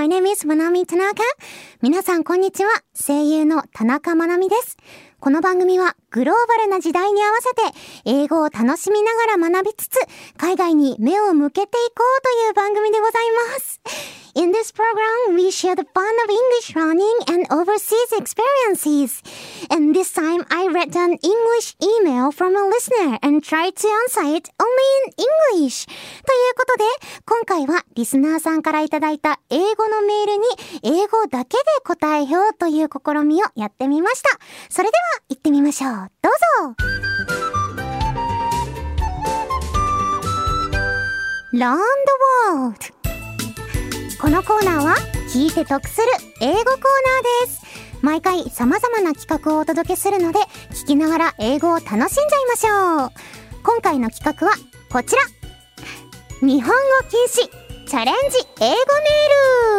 My name is Manami Tanaka. 皆さんこんにちは。声優の田中まなみです。この番組はグローバルな時代に合わせて英語を楽しみながら学びつつ海外に目を向けていこうという番組でございます。In this program, we share the fun of English learning and overseas experiences. And this time, I read an English email from a listener and tried to answer it only in English. ということで、今回はリスナーさんからいただいた英語のメーールに英語だけで答えようという試みをやってみました。それでは行ってみましょう。どうぞ。Learn the World このコーナーは聞いて得する英語コーナーです。毎回様々な企画をお届けするので聞きながら英語を楽しんじゃいましょう。今回の企画はこちら。日本語禁止。チャレンジ英語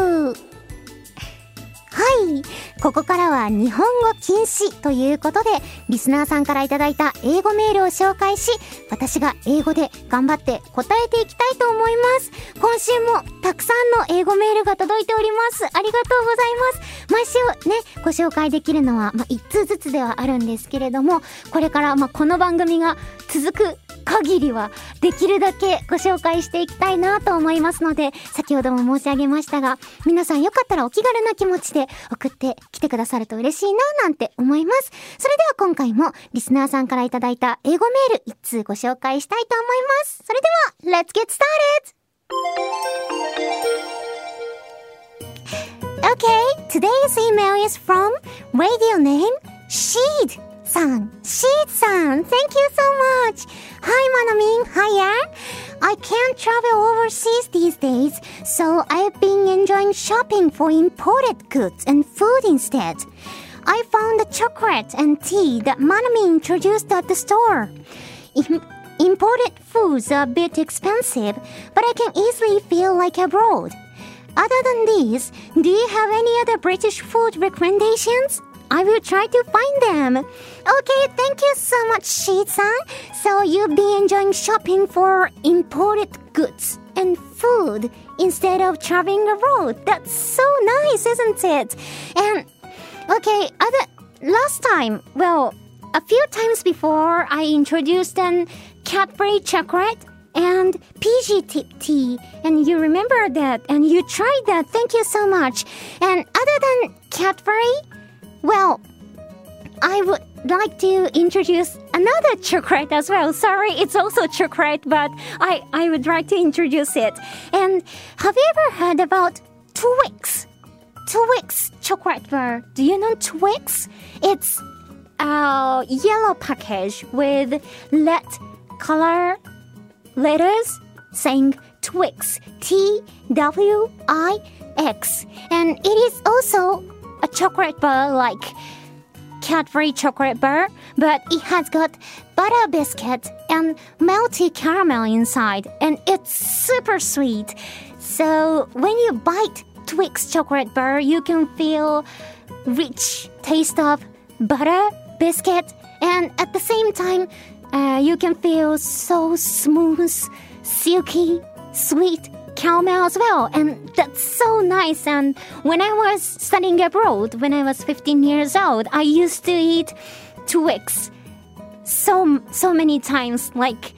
メールはい。ここからは日本語禁止ということで、リスナーさんからいただいた英語メールを紹介し、私が英語で頑張って答えていきたいと思います。今週もたくさんの英語メールが届いております。ありがとうございます。毎週ね、ご紹介できるのは、まあ、1通ずつではあるんですけれども、これから、まあ、この番組が続く限りはできるだけご紹介していきたいなと思いますので、先ほども申し上げましたが、皆さんよかったらお気軽な気持ちで送ってきてくださると嬉しいななんて思います。それでは今回もリスナーさんからいただいた英語メール1通ご紹介したいと思います。それでは、Let's get started! Okay, today's email is from radio name Sheed. san, san, thank you so much. Hi, Manaming. Hi, Anne. I can't travel overseas these days, so I've been enjoying shopping for imported goods and food instead. I found the chocolate and tea that Manami introduced at the store. Im- imported foods are a bit expensive, but I can easily feel like abroad. Other than these, do you have any other British food recommendations? I will try to find them. Okay, thank you so much, Shi-san. So you'll be enjoying shopping for imported goods and food instead of traveling abroad. That's so nice, isn't it? And okay, other last time, well, a few times before, I introduced an Cadbury chocolate and PG tip tea. And you remember that and you tried that. Thank you so much. And other than Cadbury, well, I would like to introduce another chocolate as well. Sorry, it's also chocolate, but I, I would like to introduce it. And have you ever heard about Twix? Twix chocolate bar. Do you know Twix? It's a yellow package with red color letters saying Twix. T W I X. And it is also a chocolate bar like Cadbury chocolate bar, but it has got butter biscuit and melty caramel inside, and it's super sweet. So when you bite Twix chocolate bar, you can feel rich taste of butter, biscuit, and at the same time, uh, you can feel so smooth, silky, sweet, caramel as well. And that's so nice. And when I was studying abroad, when I was 15 years old, I used to eat Twix so, so many times, like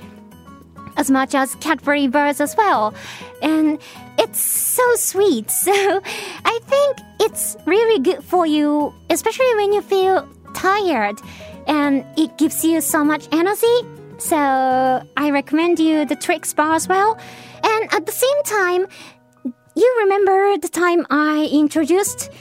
as much as Cadbury bars as well. And it's so sweet. So I think it's really good for you, especially when you feel tired and it gives you so much energy. So I recommend you the Twix bar as well. And at the same time, you remember the time I introduced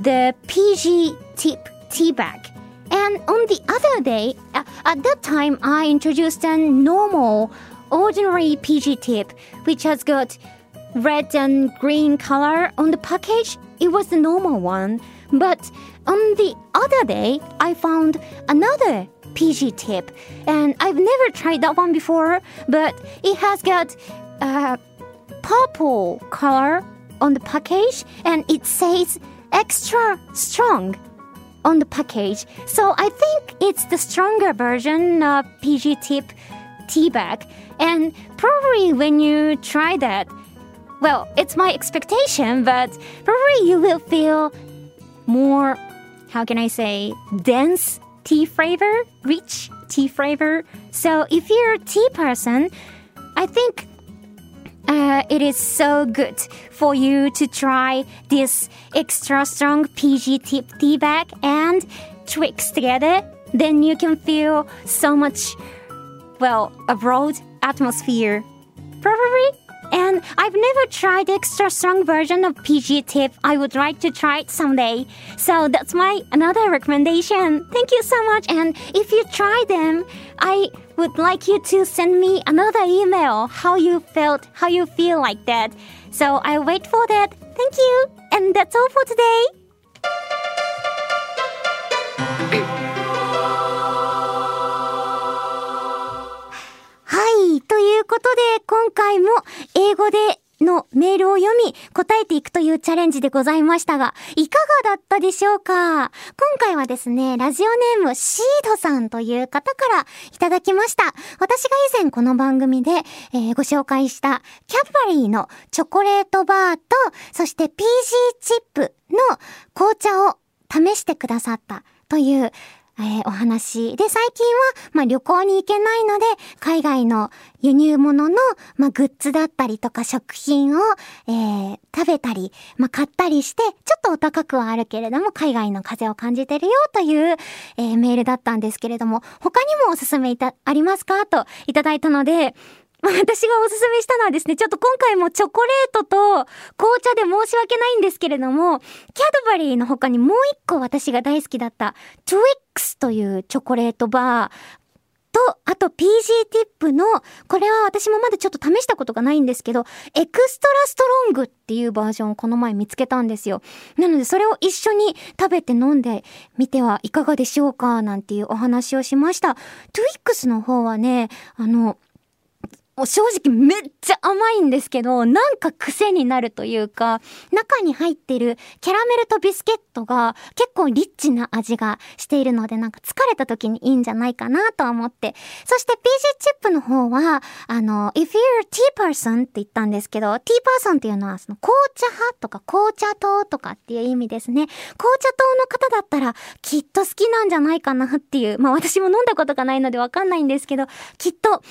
the PG tip tea bag. And on the other day, uh, at that time, I introduced a normal, ordinary PG tip, which has got red and green color on the package. It was the normal one. But on the other day, I found another PG tip. And I've never tried that one before, but it has got a purple color on the package and it says extra strong on the package. So I think it's the stronger version of PG tip tea bag. And probably when you try that, well, it's my expectation, but probably you will feel more, how can I say, dense tea flavor, rich tea flavor. So if you're a tea person, I think uh, it is so good for you to try this extra strong PG tip tea bag and Twix together. Then you can feel so much, well, a broad atmosphere. And I've never tried the extra strong version of PG tip. I would like to try it someday. So that's my another recommendation. Thank you so much. And if you try them, I would like you to send me another email how you felt, how you feel like that. So I wait for that. Thank you. And that's all for today. 今回も英語でのメールを読み、答えていくというチャレンジでございましたが、いかがだったでしょうか？今回はですね、ラジオネームシードさんという方からいただきました。私が以前この番組で、えー、ご紹介したキャッバリーのチョコレートバーと、そして PG チップの紅茶を試してくださったというえー、お話。で、最近は、まあ、旅行に行けないので、海外の輸入物の、まあ、グッズだったりとか食品を、えー、食べたり、まあ、買ったりして、ちょっとお高くはあるけれども、海外の風を感じてるよという、えー、メールだったんですけれども、他にもおすすめいた、ありますか？といただいたので、私がおすすめしたのはですね、ちょっと今回もチョコレートと紅茶で申し訳ないんですけれども、 Cadbury の他にもう一個私が大好きだった Twix というチョコレートバーと、あと PG ティップの、これは私もまだちょっと試したことがないんですけど、 Extra Strong っていうバージョンをこの前見つけたんですよ。なのでそれを一緒に食べて飲んでみてはいかがでしょうかなんていうお話をしました。 Twix の方はね、あの、もう正直めっちゃ甘いんですけど、なんか癖になるというか、中に入ってるキャラメルとビスケットが結構リッチな味がしているので、なんか疲れた時にいいんじゃないかなと思って。そして PG チップの方は、あの、if you're a tea person って言ったんですけど、tea person っていうのはその紅茶派とか紅茶糖とかっていう意味ですね。紅茶糖の方だったらきっと好きなんじゃないかなっていう、まあ私も飲んだことがないのでわかんないんですけど、きっと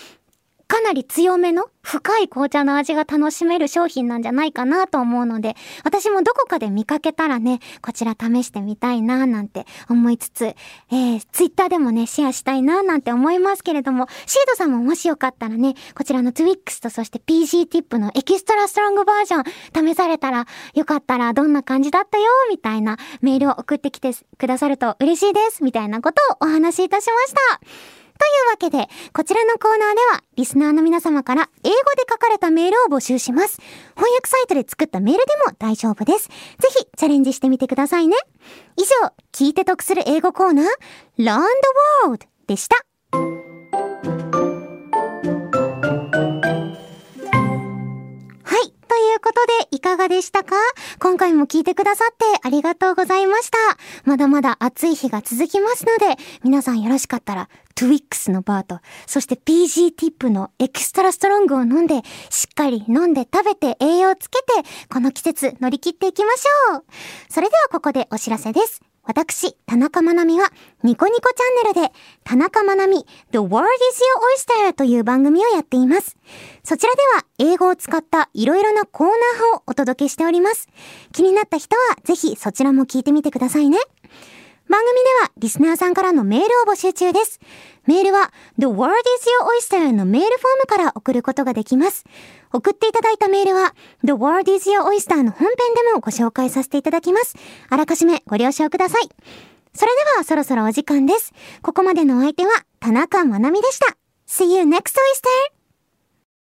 かなり強めの深い紅茶の味が楽しめる商品なんじゃないかなと思うので、私もどこかで見かけたらね、こちら試してみたいななんて思いつつ、えー、ツイッターでもね、シェアしたいななんて思いますけれども、シードさんももしよかったらね、こちらの Twix とそして PG ティップのエキストラストロングバージョン試されたら、よかったらどんな感じだったよ、みたいなメールを送ってきてくださると嬉しいです、みたいなことをお話しいたしました。というわけで、こちらのコーナーでは、リスナーの皆様から英語で書かれたメールを募集します。翻訳サイトで作ったメールでも大丈夫です。ぜひ、チャレンジしてみてくださいね。以上、聞いて得する英語コーナー、Learn the World でした。い、かがでしたか？今回も聞いてくださってありがとうございました。まだまだ暑い日が続きますので、皆さんよろしかったら、 Twix のバーと、そして PG ティップの Extra Strong を飲んで、しっかり飲んで食べて栄養をつけて、この季節乗り切っていきましょう。それではここでお知らせです。私、田中まなみは、ニコニコチャンネルで、田中まなみ、The World is Your Oyster という番組をやっています。そちらでは、英語を使ったいろいろなコーナーをお届けしております。気になった人は、ぜひそちらも聞いてみてくださいね。番組ではリスナーさんからのメールを募集中です。メールは The World is Your Oyster のメールフォームから送ることができます。送っていただいたメールは The World is Your Oyster の本編でもご紹介させていただきます。あらかじめご了承ください。それではそろそろお時間です。ここまでのお相手は田中まなみでした。See you next Oyster!